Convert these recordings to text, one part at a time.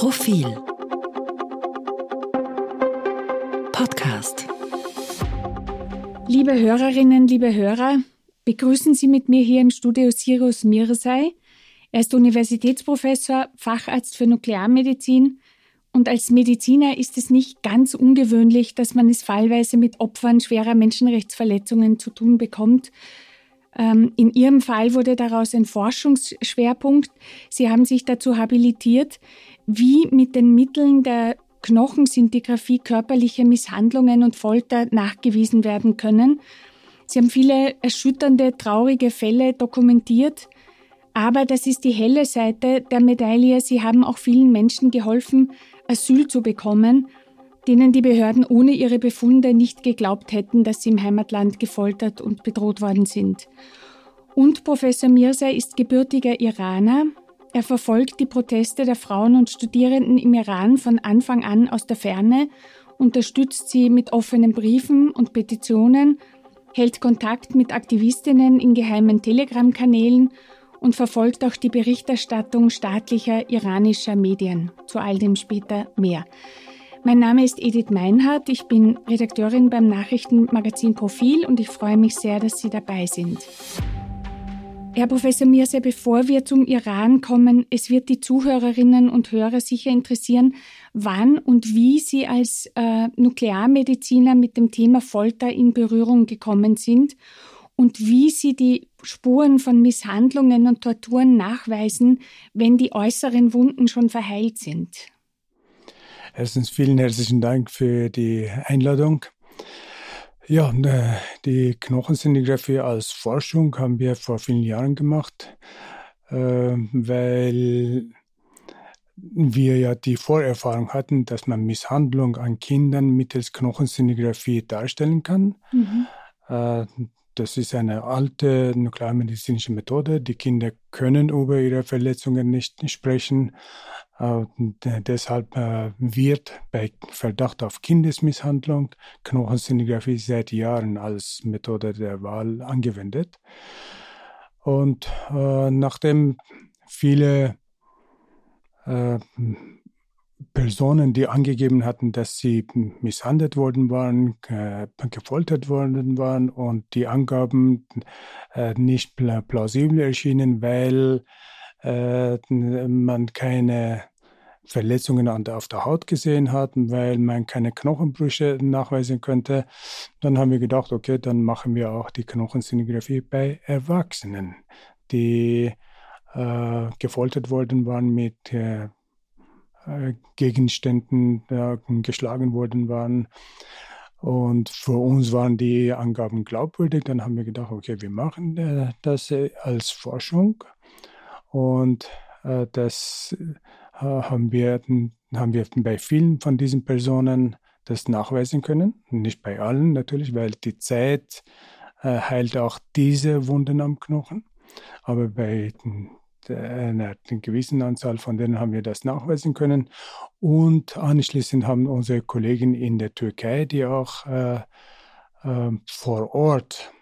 Profil Podcast Liebe Hörerinnen, liebe Hörer, begrüßen Sie mit mir hier im Studio Sirius Mirsay. Er ist Universitätsprofessor, Facharzt für Nuklearmedizin und als Mediziner ist es nicht ganz ungewöhnlich, dass man es fallweise mit Opfern schwerer Menschenrechtsverletzungen zu tun bekommt. Ähm, in Ihrem Fall wurde daraus ein Forschungsschwerpunkt. Sie haben sich dazu habilitiert, wie mit den Mitteln der Knochensintigraphie körperliche Misshandlungen und Folter nachgewiesen werden können. Sie haben viele erschütternde, traurige Fälle dokumentiert. Aber das ist die helle Seite der Medaille. Sie haben auch vielen Menschen geholfen, Asyl zu bekommen, denen die Behörden ohne ihre Befunde nicht geglaubt hätten, dass sie im Heimatland gefoltert und bedroht worden sind. Und Professor Mirza ist gebürtiger Iraner. Er verfolgt die Proteste der Frauen und Studierenden im Iran von Anfang an aus der Ferne, unterstützt sie mit offenen Briefen und Petitionen, hält Kontakt mit Aktivistinnen in geheimen Telegram-Kanälen und verfolgt auch die Berichterstattung staatlicher iranischer Medien. Zu all dem später mehr. Mein Name ist Edith Meinhardt, ich bin Redakteurin beim Nachrichtenmagazin Profil und ich freue mich sehr, dass Sie dabei sind. Herr Professor Mirse, bevor wir zum Iran kommen, es wird die Zuhörerinnen und Hörer sicher interessieren, wann und wie Sie als äh, Nuklearmediziner mit dem Thema Folter in Berührung gekommen sind und wie Sie die Spuren von Misshandlungen und Torturen nachweisen, wenn die äußeren Wunden schon verheilt sind. Erstens vielen herzlichen Dank für die Einladung. Ja, äh, die Knochensintigraphie als Forschung haben wir vor vielen Jahren gemacht, äh, weil wir ja die Vorerfahrung hatten, dass man Misshandlung an Kindern mittels Knochensintigraphie darstellen kann. Mhm. Äh, das ist eine alte nuklearmedizinische Methode. Die Kinder können über ihre Verletzungen nicht sprechen. Äh, deshalb äh, wird bei Verdacht auf Kindesmisshandlung Knochensintigraphie seit Jahren als Methode der Wahl angewendet. Und äh, nachdem viele Personen, die angegeben hatten, dass sie misshandelt worden waren, gefoltert worden waren und die Angaben nicht plausibel erschienen, weil man keine Verletzungen auf der Haut gesehen hat, weil man keine Knochenbrüche nachweisen könnte. Dann haben wir gedacht, okay, dann machen wir auch die Knochensintigraphie bei Erwachsenen, die äh, gefoltert worden waren mit äh, Gegenständen äh, geschlagen worden waren. Und für uns waren die Angaben glaubwürdig. Dann haben wir gedacht, okay, wir machen äh, das äh, als Forschung. Und äh, das haben, wir, haben wir bei vielen von diesen Personen das nachweisen können. Nicht bei allen natürlich, weil die Zeit heilt auch diese Wunden am Knochen. Aber bei einer gewissen Anzahl von denen haben wir das nachweisen können. Und anschließend haben unsere Kollegen in der Türkei, die auch äh, äh, vor Ort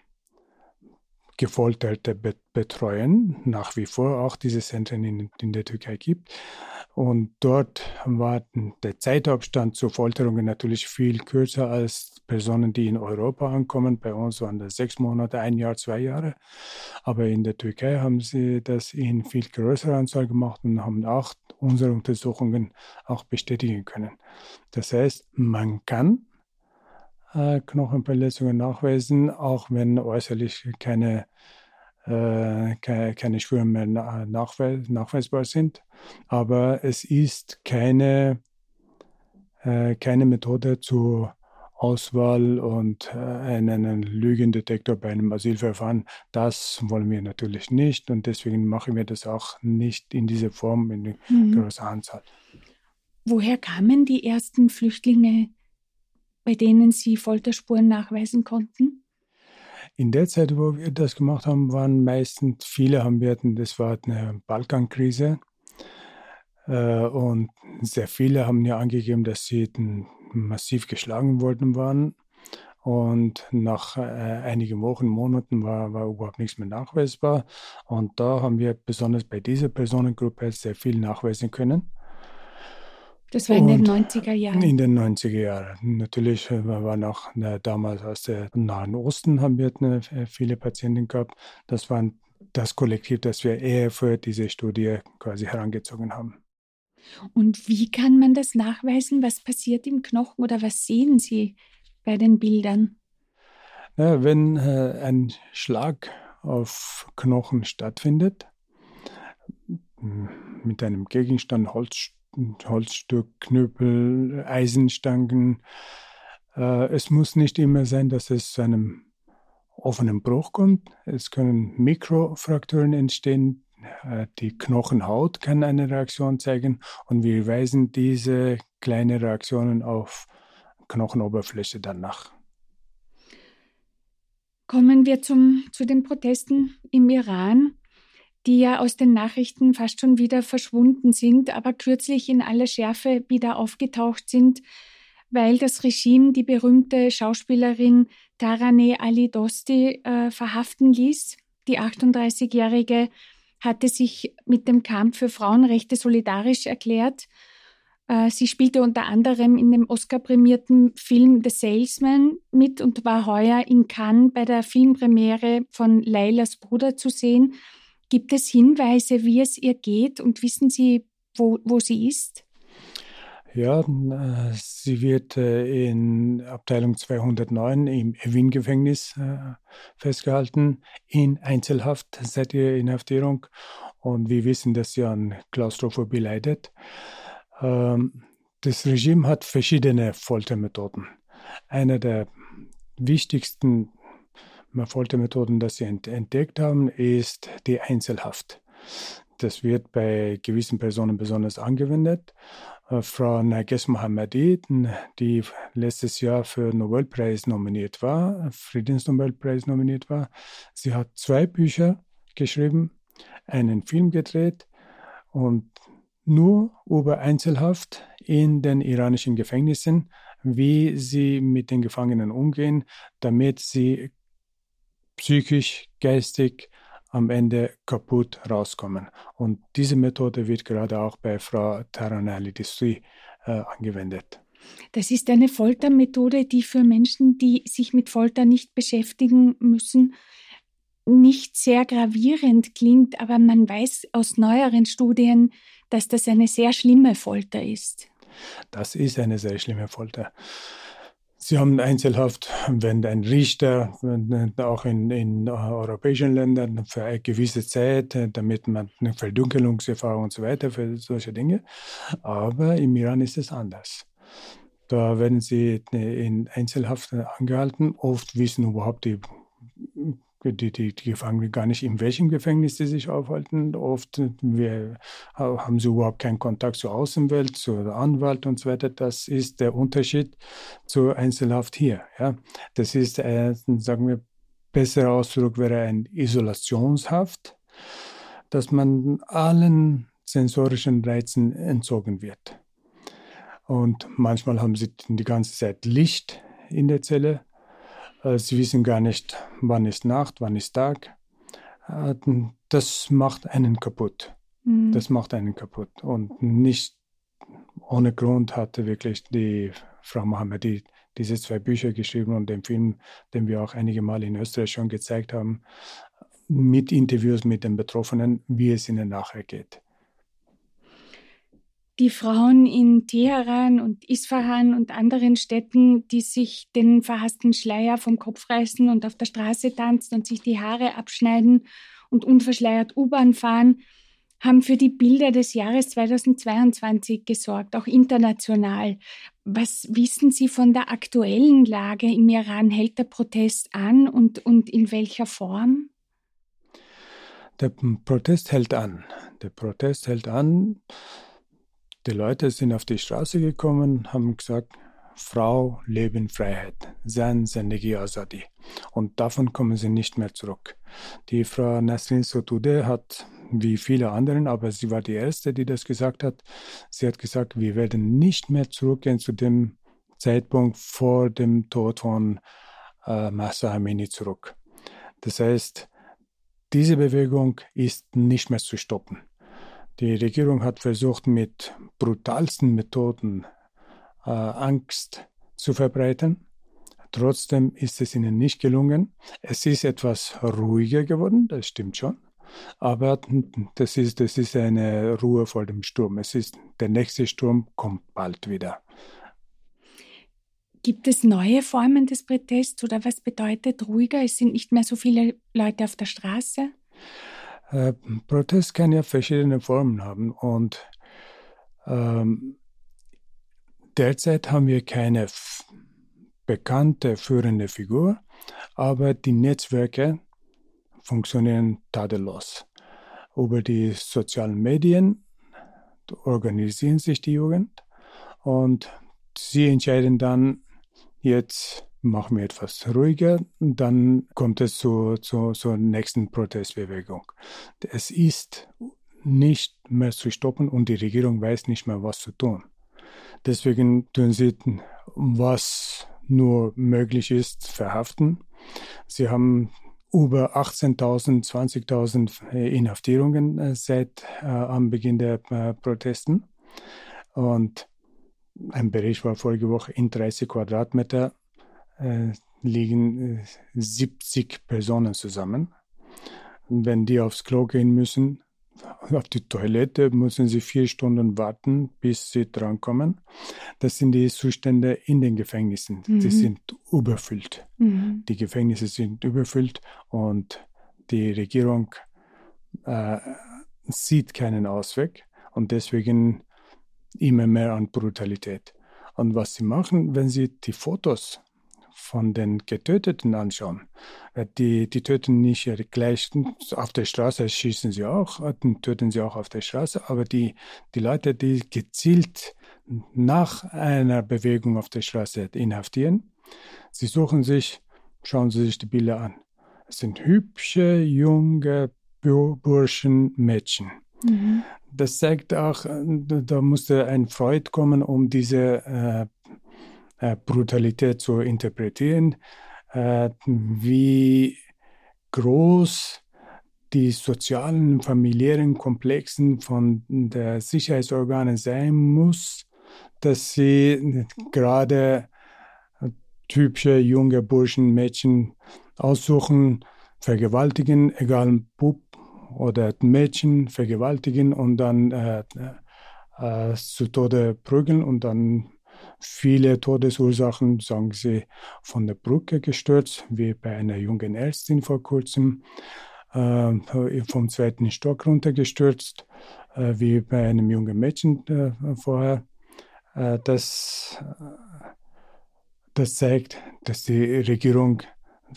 Gefolterte betreuen, nach wie vor auch diese Zentren in, in der Türkei gibt, und dort war der Zeitabstand zu Folterungen natürlich viel kürzer als Personen, die in Europa ankommen. Bei uns waren das sechs Monate, ein Jahr, zwei Jahre. Aber in der Türkei haben sie das in viel größerer Anzahl gemacht und haben auch unsere Untersuchungen auch bestätigen können. Das heißt, man kann äh, Knochenverletzungen nachweisen, auch wenn äußerlich keine keine, Spuren mehr nachweis, nachweisbar sind. Aber es ist keine, äh, keine Methode zur Auswahl und äh, einen Lügendetektor bei einem Asylverfahren. Das wollen wir natürlich nicht und deswegen machen wir das auch nicht in dieser Form in mhm. großer Anzahl. Woher kamen die ersten Flüchtlinge, bei denen Sie Folterspuren nachweisen konnten? In der Zeit, wo wir das gemacht haben, waren meistens viele haben wir, das war eine Balkankrise. Äh, und sehr viele haben ja angegeben, dass sie massiv geschlagen worden waren. Und nach äh, einigen Wochen, Monaten war, war überhaupt nichts mehr nachweisbar. Und da haben wir besonders bei dieser Personengruppe sehr viel nachweisen können. Das war in den 90er Jahren. In den 90er Jahren. Natürlich äh, war noch äh, damals aus dem Nahen Osten haben wir äh, viele Patienten gehabt. Das war das Kollektiv, das wir eher für diese Studie quasi herangezogen haben. Und wie kann man das nachweisen? Was passiert im Knochen oder was sehen Sie bei den Bildern? Ja, wenn äh, ein Schlag auf Knochen stattfindet, mit einem Gegenstand, Holz, Holzstück, Knüppel, Eisenstangen. Äh, es muss nicht immer sein, dass es zu einem offenen Bruch kommt. Es können Mikrofrakturen entstehen. Äh, die Knochenhaut kann eine Reaktion zeigen und wir weisen diese kleinen Reaktionen auf Knochenoberfläche dann nach. Kommen wir zum, zu den Protesten im Iran die ja aus den Nachrichten fast schon wieder verschwunden sind, aber kürzlich in aller Schärfe wieder aufgetaucht sind, weil das Regime die berühmte Schauspielerin Taraneh Ali Dosti äh, verhaften ließ. Die 38-Jährige hatte sich mit dem Kampf für Frauenrechte solidarisch erklärt. Äh, sie spielte unter anderem in dem Oscar-prämierten Film The Salesman mit und war heuer in Cannes bei der Filmpremiere von Leilas Bruder zu sehen. Gibt es Hinweise, wie es ihr geht und wissen Sie, wo, wo sie ist? Ja, äh, sie wird äh, in Abteilung 209 im Wien-Gefängnis äh, festgehalten, in Einzelhaft seit ihrer Inhaftierung. Und wir wissen, dass sie an Klaustrophobie leidet. Ähm, das Regime hat verschiedene Foltermethoden. Eine der wichtigsten Foltermethoden, das sie entdeckt haben, ist die Einzelhaft. Das wird bei gewissen Personen besonders angewendet. Äh, Frau Nages Mohammadi, die letztes Jahr für Nobelpreis nominiert war, Friedensnobelpreis nominiert war, sie hat zwei Bücher geschrieben, einen Film gedreht und nur über Einzelhaft in den iranischen Gefängnissen, wie sie mit den Gefangenen umgehen, damit sie psychisch, geistig am Ende kaputt rauskommen. Und diese Methode wird gerade auch bei Frau Taranelli Distri äh, angewendet. Das ist eine Foltermethode, die für Menschen, die sich mit Folter nicht beschäftigen müssen, nicht sehr gravierend klingt, aber man weiß aus neueren Studien, dass das eine sehr schlimme Folter ist. Das ist eine sehr schlimme Folter. Sie haben Einzelhaft, wenn ein Richter, auch in, in europäischen Ländern für eine gewisse Zeit, damit man eine Verdunkelungserfahrung und so weiter, für solche Dinge. Aber im Iran ist es anders. Da werden sie in Einzelhaft angehalten. Oft wissen überhaupt die die, die, die Gefangenen gar nicht, in welchem Gefängnis sie sich aufhalten. Oft wir, haben sie überhaupt keinen Kontakt zur Außenwelt, zur Anwalt und so weiter. Das ist der Unterschied zur Einzelhaft hier. Ja. Das ist, äh, sagen wir, besserer Ausdruck wäre ein Isolationshaft, dass man allen sensorischen Reizen entzogen wird. Und manchmal haben sie die ganze Zeit Licht in der Zelle äh, sie wissen gar nicht, wann ist Nacht, wann ist Tag. Äh, das macht einen kaputt. Mhm. Das macht einen kaputt. Und nicht ohne Grund hatte wirklich die Frau Mohammedi diese zwei Bücher geschrieben und den Film, den wir auch einige Mal in Österreich schon gezeigt haben, mit Interviews mit den Betroffenen, wie es ihnen nachher geht die Frauen in Teheran und Isfahan und anderen Städten, die sich den verhassten Schleier vom Kopf reißen und auf der Straße tanzen und sich die Haare abschneiden und unverschleiert U-Bahn fahren, haben für die Bilder des Jahres 2022 gesorgt, auch international. Was wissen Sie von der aktuellen Lage im Iran? Hält der Protest an und, und in welcher Form? Der Protest hält an. Der Protest hält an. Die Leute sind auf die Straße gekommen, haben gesagt, Frau, Leben, Freiheit, Zan, Zendegi, Azadi. Und davon kommen sie nicht mehr zurück. Die Frau Nasrin Sotude hat, wie viele anderen, aber sie war die Erste, die das gesagt hat, sie hat gesagt, wir werden nicht mehr zurückgehen zu dem Zeitpunkt vor dem Tod von äh, Massa Amini zurück. Das heißt, diese Bewegung ist nicht mehr zu stoppen. Die Regierung hat versucht, mit brutalsten Methoden äh, Angst zu verbreiten. Trotzdem ist es ihnen nicht gelungen. Es ist etwas ruhiger geworden, das stimmt schon. Aber das ist, das ist eine Ruhe vor dem Sturm. Es ist, der nächste Sturm kommt bald wieder. Gibt es neue Formen des Protests oder was bedeutet ruhiger? Es sind nicht mehr so viele Leute auf der Straße? Äh, Protest kann ja verschiedene Formen haben und ähm, derzeit haben wir keine bekannte führende Figur, aber die Netzwerke funktionieren tadellos. Über die sozialen Medien organisieren sich die Jugend und sie entscheiden dann, jetzt machen wir etwas ruhiger, dann kommt es zu, zu, zur nächsten Protestbewegung. Es ist nicht mehr zu stoppen und die Regierung weiß nicht mehr, was zu tun. Deswegen tun sie, was nur möglich ist, verhaften. Sie haben über 18.000, 20.000 Inhaftierungen äh, seit äh, am Beginn der äh, Protesten. Und ein Bericht war vorige Woche, in 30 Quadratmeter äh, liegen 70 äh, Personen zusammen. Und wenn die aufs Klo gehen müssen, auf die Toilette, müssen sie vier Stunden warten, bis sie drankommen. Das sind die Zustände in den Gefängnissen. Mhm. Die sind überfüllt. Mhm. Die Gefängnisse sind überfüllt und die Regierung äh, sieht keinen Ausweg und deswegen immer mehr an Brutalität. Und was sie machen, wenn sie die Fotos von den Getöteten anschauen, äh, die, die töten nicht gleich auf der Straße, schießen sie auch, äh, töten sie auch auf der Straße, aber die, die Leute, die gezielt nach einer Bewegung auf der Straße inhaftieren, sie suchen sich, schauen sie sich die Bilder an. Es sind hübsche, junge Burschen, Mädchen. Mhm. Das zeigt auch, äh, da musste ein Freud kommen, um diese äh, äh, Brutalität zu interpretieren, äh, wie groß die sozialen, familiären Komplexen von der Sicherheitsorgane sein muss, dass sie gerade typische junge Burschen, Mädchen aussuchen, vergewaltigen, egal Bub oder Mädchen vergewaltigen und dann äh, äh, zu Tode prügeln und dann viele Todesursachen, sagen sie, von der Brücke gestürzt, wie bei einer jungen Ärztin vor kurzem, äh, vom zweiten Stock runtergestürzt, äh, wie bei einem jungen Mädchen äh, vorher. Äh, das, das zeigt, dass die Regierung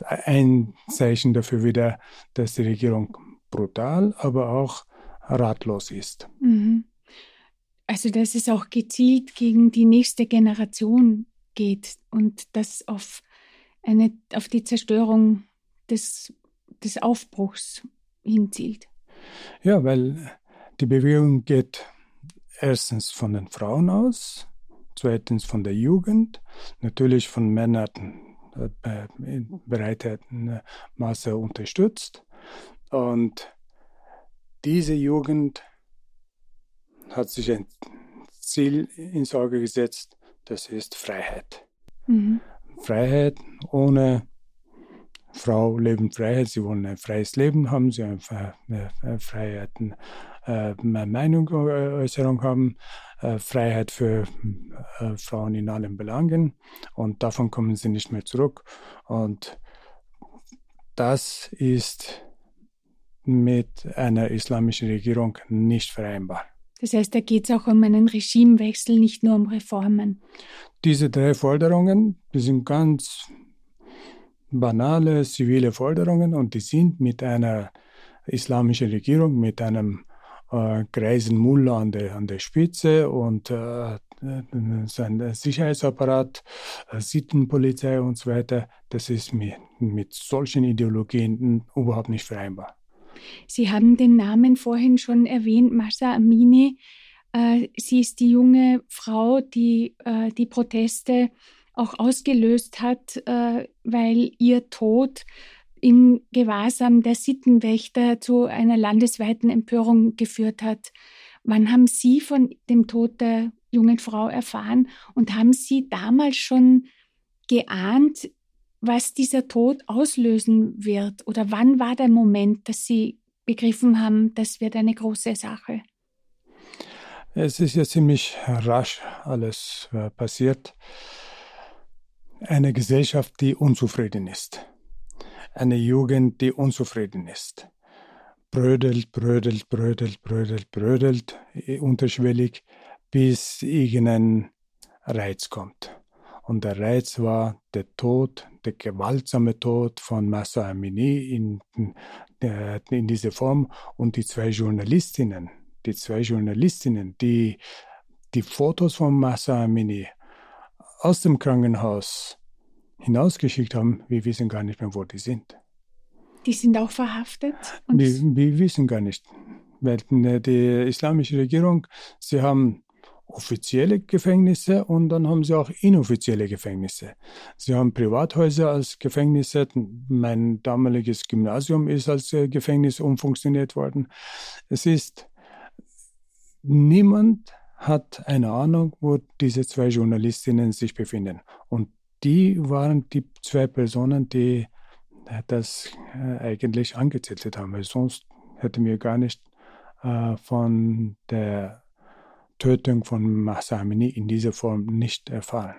ein Zeichen dafür wieder, dass die Regierung brutal, aber auch ratlos ist. Mhm. Also, dass es auch gezielt gegen die nächste Generation geht und das auf, eine, auf die Zerstörung des, des Aufbruchs hinzielt. Ja, weil die Bewegung geht erstens von den Frauen aus, zweitens von der Jugend, natürlich von Männern äh, in bereiteten Maße unterstützt. Und diese Jugend hat sich ein Ziel ins Auge gesetzt, das ist Freiheit. Mhm. Freiheit ohne Frau leben Freiheit, sie wollen ein freies Leben haben, sie wollen eine Freiheit, äh, Meinungsäußerung haben, äh, Freiheit für äh, Frauen in allen Belangen und davon kommen sie nicht mehr zurück. Und das ist mit einer islamischen Regierung nicht vereinbar. Das heißt, da geht es auch um einen Regimewechsel, nicht nur um Reformen. Diese drei Forderungen, die sind ganz banale zivile Forderungen und die sind mit einer islamischen Regierung, mit einem äh, greisen Mullah an der, an der Spitze und äh, sein Sicherheitsapparat, äh, Sittenpolizei und so weiter, das ist mit, mit solchen Ideologien überhaupt nicht vereinbar. Sie haben den Namen vorhin schon erwähnt, Masa Amini. Äh, sie ist die junge Frau, die äh, die Proteste auch ausgelöst hat, äh, weil ihr Tod im Gewahrsam der Sittenwächter zu einer landesweiten Empörung geführt hat. Wann haben Sie von dem Tod der jungen Frau erfahren und haben Sie damals schon geahnt, was dieser Tod auslösen wird? Oder wann war der Moment, dass Sie begriffen haben, das wird eine große Sache? Es ist ja ziemlich rasch alles äh, passiert. Eine Gesellschaft, die unzufrieden ist. Eine Jugend, die unzufrieden ist. Brödelt, brödelt, brödelt, brödelt, brödelt, äh, unterschwellig, bis irgendein Reiz kommt. Und der Reiz war der Tod, der gewaltsame Tod von Massa Amini in, äh, in dieser Form und die zwei Journalistinnen, die zwei Journalistinnen, die die Fotos von Massa Amini aus dem Krankenhaus hinausgeschickt haben, wir wissen gar nicht mehr, wo die sind. Die sind auch verhaftet? Wir, wir wissen gar nicht. Weil äh, die islamische Regierung, sie haben offizielle Gefängnisse und dann haben sie auch inoffizielle Gefängnisse. Sie haben Privathäuser als Gefängnisse. Mein damaliges Gymnasium ist als äh, Gefängnis umfunktioniert worden. Es ist, niemand hat eine Ahnung, wo diese zwei Journalistinnen sich befinden. Und die waren die zwei Personen, die das äh, eigentlich angezettelt haben, weil sonst hätten wir gar nicht äh, von der Tötung von Mahsamini in dieser Form nicht erfahren.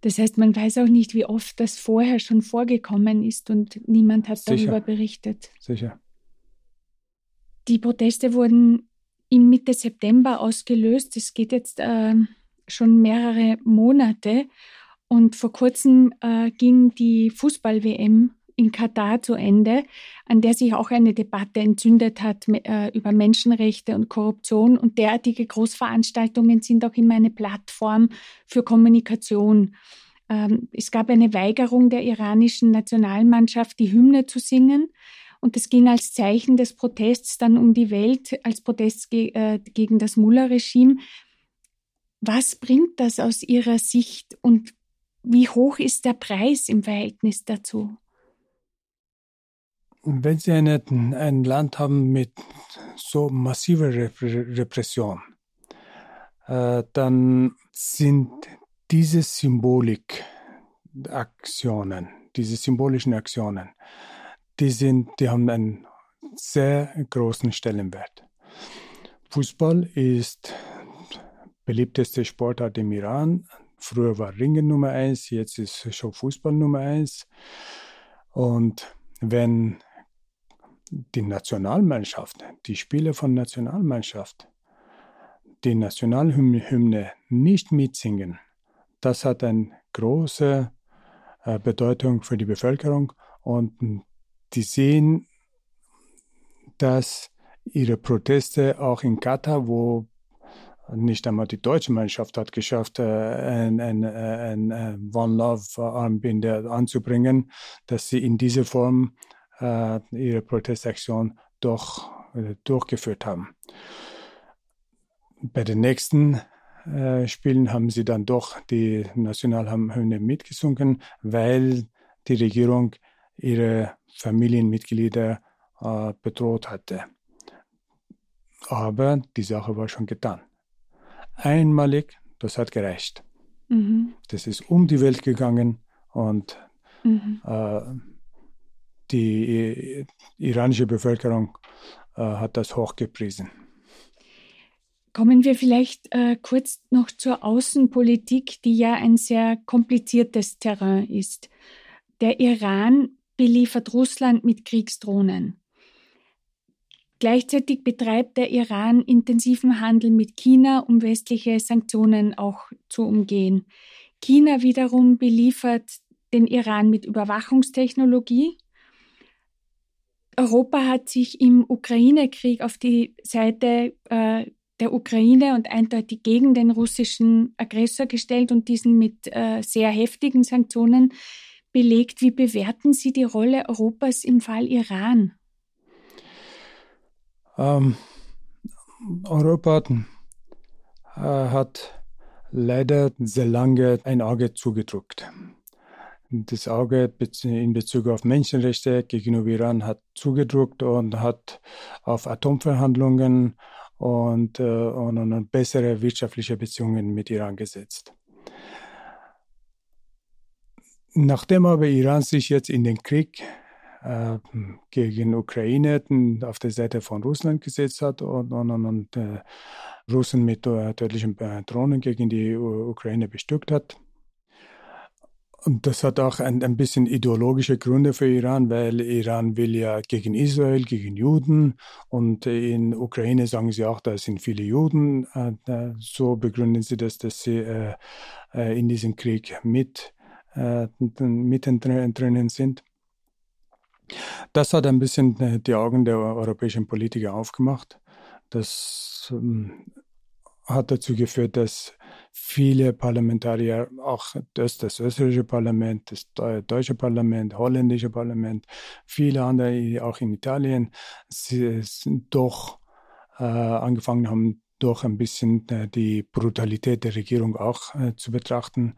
Das heißt, man weiß auch nicht, wie oft das vorher schon vorgekommen ist und niemand hat Sicher. darüber berichtet. Sicher. Die Proteste wurden im Mitte September ausgelöst. Es geht jetzt äh, schon mehrere Monate. Und vor kurzem äh, ging die Fußball-WM in Katar zu Ende, an der sich auch eine Debatte entzündet hat äh, über Menschenrechte und Korruption. Und derartige Großveranstaltungen sind auch immer eine Plattform für Kommunikation. Ähm, es gab eine Weigerung der iranischen Nationalmannschaft, die Hymne zu singen. Und das ging als Zeichen des Protests dann um die Welt, als Protest ge äh, gegen das Mullah-Regime. Was bringt das aus Ihrer Sicht und wie hoch ist der Preis im Verhältnis dazu? Wenn Sie eine, ein Land haben mit so massiver Repression, äh, dann sind diese Symbolikaktionen, diese symbolischen Aktionen, die, sind, die haben einen sehr großen Stellenwert. Fußball ist beliebteste Sportart im Iran. Früher war Ringen Nummer eins, jetzt ist schon Fußball Nummer eins. Und wenn die Nationalmannschaft, die Spiele von Nationalmannschaft, die Nationalhymne nicht mitsingen, das hat eine große äh, Bedeutung für die Bevölkerung und die sehen, dass ihre Proteste auch in Katar, wo nicht einmal die deutsche Mannschaft hat geschafft, äh, ein, ein, ein, ein One Love Armbinde anzubringen, dass sie in dieser Form äh, ihre Protestaktion doch äh, durchgeführt haben. Bei den nächsten äh, Spielen haben sie dann doch die Nationalhymne mitgesungen, weil die Regierung ihre Familienmitglieder äh, bedroht hatte. Aber die Sache war schon getan. Einmalig, das hat gereicht. Mhm. Das ist um die Welt gegangen und mhm. äh, die iranische Bevölkerung äh, hat das hochgepriesen. Kommen wir vielleicht äh, kurz noch zur Außenpolitik, die ja ein sehr kompliziertes Terrain ist. Der Iran beliefert Russland mit Kriegsdrohnen. Gleichzeitig betreibt der Iran intensiven Handel mit China, um westliche Sanktionen auch zu umgehen. China wiederum beliefert den Iran mit Überwachungstechnologie Europa hat sich im Ukraine-Krieg auf die Seite äh, der Ukraine und eindeutig gegen den russischen Aggressor gestellt und diesen mit äh, sehr heftigen Sanktionen belegt. Wie bewerten Sie die Rolle Europas im Fall Iran? Ähm, Europa äh, hat leider sehr lange ein Auge zugedrückt das Auge in Bezug auf Menschenrechte gegenüber Iran hat zugedrückt und hat auf Atomverhandlungen und, äh, und, und bessere wirtschaftliche Beziehungen mit Iran gesetzt. Nachdem aber Iran sich jetzt in den Krieg äh, gegen Ukraine auf der Seite von Russland gesetzt hat und, und, und äh, Russen mit äh, tödlichen Drohnen gegen die Ukraine bestückt hat. Und das hat auch ein, ein bisschen ideologische Gründe für Iran, weil Iran will ja gegen Israel, gegen Juden und in Ukraine sagen sie auch, da sind viele Juden. Äh, so begründen sie das, dass sie äh, äh, in diesem Krieg mit mittendrin sind. Das hat ein bisschen die Augen der europäischen Politiker aufgemacht. Das ähm, hat dazu geführt, dass viele Parlamentarier, auch das, das österreichische Parlament, das deutsche Parlament, holländische Parlament, viele andere, auch in Italien, sie sind doch äh, angefangen haben, doch ein bisschen äh, die Brutalität der Regierung auch äh, zu betrachten,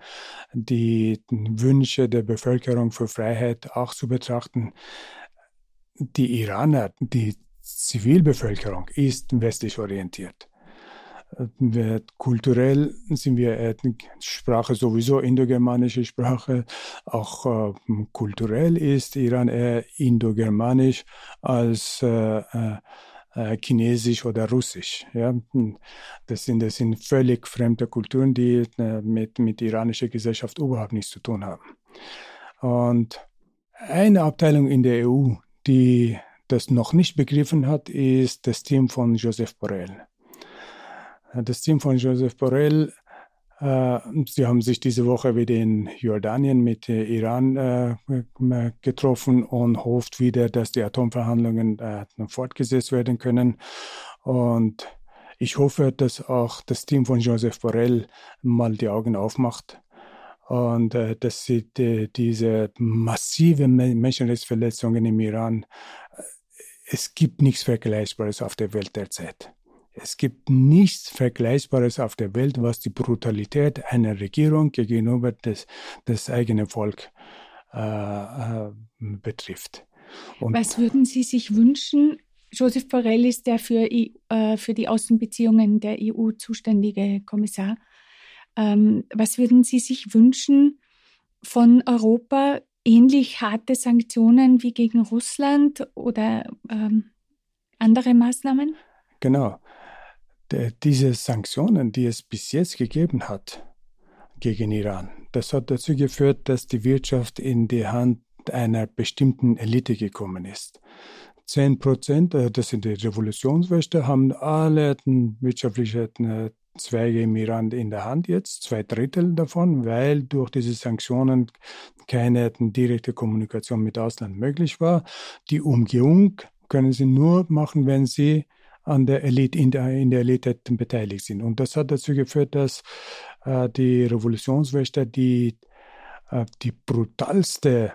die Wünsche der Bevölkerung für Freiheit auch zu betrachten. Die Iraner, die Zivilbevölkerung ist westlich orientiert. Kulturell sind wir Sprache sowieso indogermanische Sprache. Auch äh, kulturell ist Iran eher indogermanisch als äh, äh, äh, Chinesisch oder Russisch. Ja? Das, sind, das sind völlig fremde Kulturen, die äh, mit, mit iranischer Gesellschaft überhaupt nichts zu tun haben. Und eine Abteilung in der EU, die das noch nicht begriffen hat, ist das Team von Joseph Borrell. Das Team von Joseph Borrell, äh, sie haben sich diese Woche wieder in Jordanien mit äh, Iran äh, getroffen und hofft wieder, dass die Atomverhandlungen äh, fortgesetzt werden können. Und ich hoffe, dass auch das Team von Joseph Borrell mal die Augen aufmacht und äh, dass sie die, diese massive Menschenrechtsverletzungen im Iran, äh, es gibt nichts Vergleichbares auf der Welt derzeit. Es gibt nichts Vergleichbares auf der Welt, was die Brutalität einer Regierung gegenüber des, des eigenen Volk äh, äh, betrifft. Und was würden Sie sich wünschen? Joseph Borrell ist der für, äh, für die Außenbeziehungen der EU zuständige Kommissar. Ähm, was würden Sie sich wünschen von Europa? Ähnlich harte Sanktionen wie gegen Russland oder ähm, andere Maßnahmen? Genau diese Sanktionen, die es bis jetzt gegeben hat gegen Iran, das hat dazu geführt, dass die Wirtschaft in die Hand einer bestimmten Elite gekommen ist. Zehn Prozent, äh, das sind die Revolutionswächter, haben alle wirtschaftliche äh, Zweige im Iran in der Hand jetzt, zwei Drittel davon, weil durch diese Sanktionen keine direkte Kommunikation mit Ausland möglich war. Die Umgehung können sie nur machen, wenn sie an der Elite, in der, in der Elite beteiligt sind. Und das hat dazu geführt, dass äh, die Revolutionswächter die, äh, die brutalste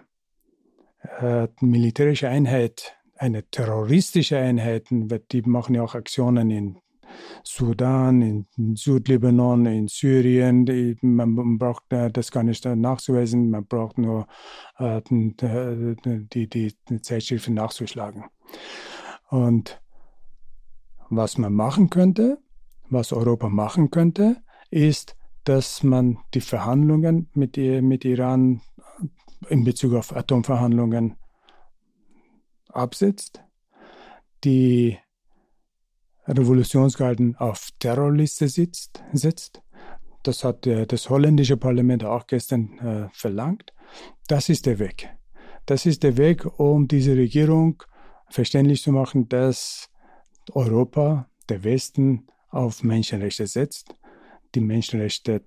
äh, militärische Einheit, eine terroristische Einheit, die machen ja auch Aktionen in Sudan, in Südlibanon, in Syrien. Man braucht äh, das gar nicht nachzuweisen, man braucht nur äh, die, die, die Zeitschriften nachzuschlagen. Und was man machen könnte, was Europa machen könnte, ist, dass man die Verhandlungen mit, mit Iran in Bezug auf Atomverhandlungen absetzt, die Revolutionsgarden auf Terrorliste sitzt, setzt. Das hat das holländische Parlament auch gestern äh, verlangt. Das ist der Weg. Das ist der Weg, um diese Regierung verständlich zu machen, dass Europa, der Westen, auf Menschenrechte setzt, die Menschenrechte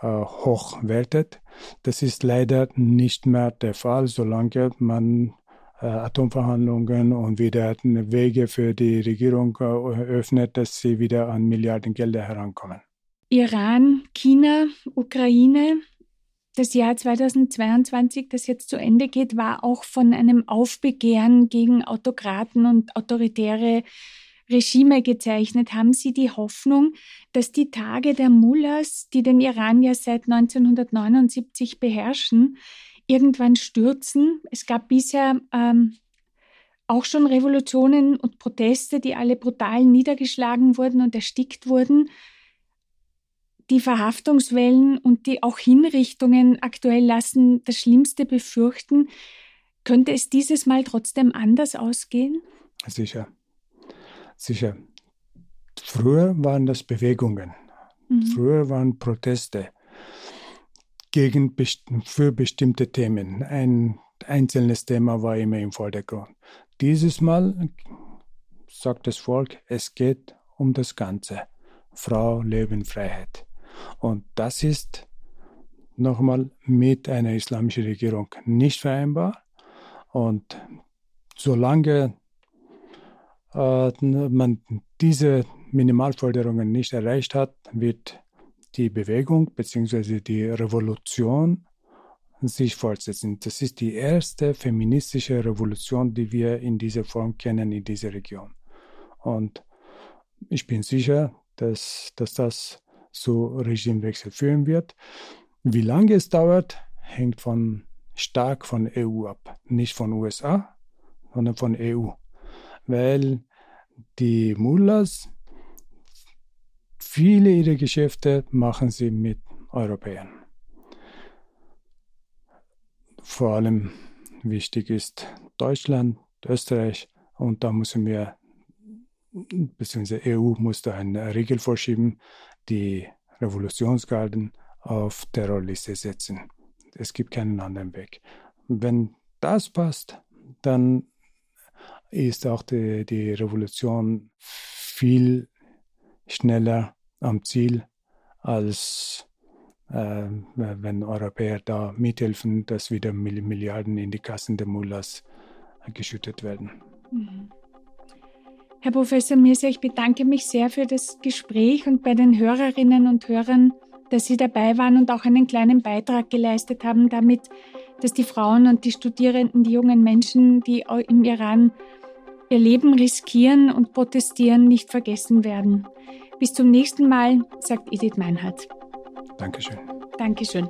äh, hochwertet. Das ist leider nicht mehr der Fall, solange man äh, Atomverhandlungen und wieder Wege für die Regierung äh, öffnet, dass sie wieder an Milliarden Gelder herankommen. Iran, China, Ukraine. Das Jahr 2022, das jetzt zu Ende geht, war auch von einem Aufbegehren gegen Autokraten und autoritäre Regime gezeichnet, haben Sie die Hoffnung, dass die Tage der Mullahs, die den Iran ja seit 1979 beherrschen, irgendwann stürzen? Es gab bisher ähm, auch schon Revolutionen und Proteste, die alle brutal niedergeschlagen wurden und erstickt wurden. Die Verhaftungswellen und die auch Hinrichtungen aktuell lassen das Schlimmste befürchten. Könnte es dieses Mal trotzdem anders ausgehen? Sicher. Sicher. Früher waren das Bewegungen. Mhm. Früher waren Proteste gegen, für bestimmte Themen. Ein einzelnes Thema war immer im Vordergrund. Dieses Mal sagt das Volk, es geht um das Ganze. Frau, Leben, Freiheit. Und das ist nochmal mit einer islamischen Regierung nicht vereinbar. Und solange man diese Minimalforderungen nicht erreicht hat, wird die Bewegung bzw. die Revolution sich fortsetzen. Das ist die erste feministische Revolution, die wir in dieser Form kennen in dieser Region. Und ich bin sicher, dass, dass das zu Regimewechsel führen wird. Wie lange es dauert, hängt von, stark von EU ab. Nicht von USA, sondern von EU. Weil die Mullahs viele ihrer Geschäfte machen sie mit Europäern vor allem wichtig ist Deutschland, Österreich und da müssen wir, beziehungsweise EU muss da eine Regel vorschieben, die Revolutionsgarden auf Terrorliste setzen. Es gibt keinen anderen Weg. Wenn das passt, dann ist auch die, die Revolution viel schneller am Ziel als äh, wenn Europäer da mithelfen, dass wieder Milliarden in die Kassen der Mullahs geschüttet werden. Mhm. Herr Professor Mirse, ich bedanke mich sehr für das Gespräch und bei den Hörerinnen und Hörern, dass Sie dabei waren und auch einen kleinen Beitrag geleistet haben, damit, dass die Frauen und die Studierenden, die jungen Menschen, die im Iran ihr Leben riskieren und protestieren, nicht vergessen werden. Bis zum nächsten Mal, sagt Edith Meinhardt. Dankeschön. Dankeschön.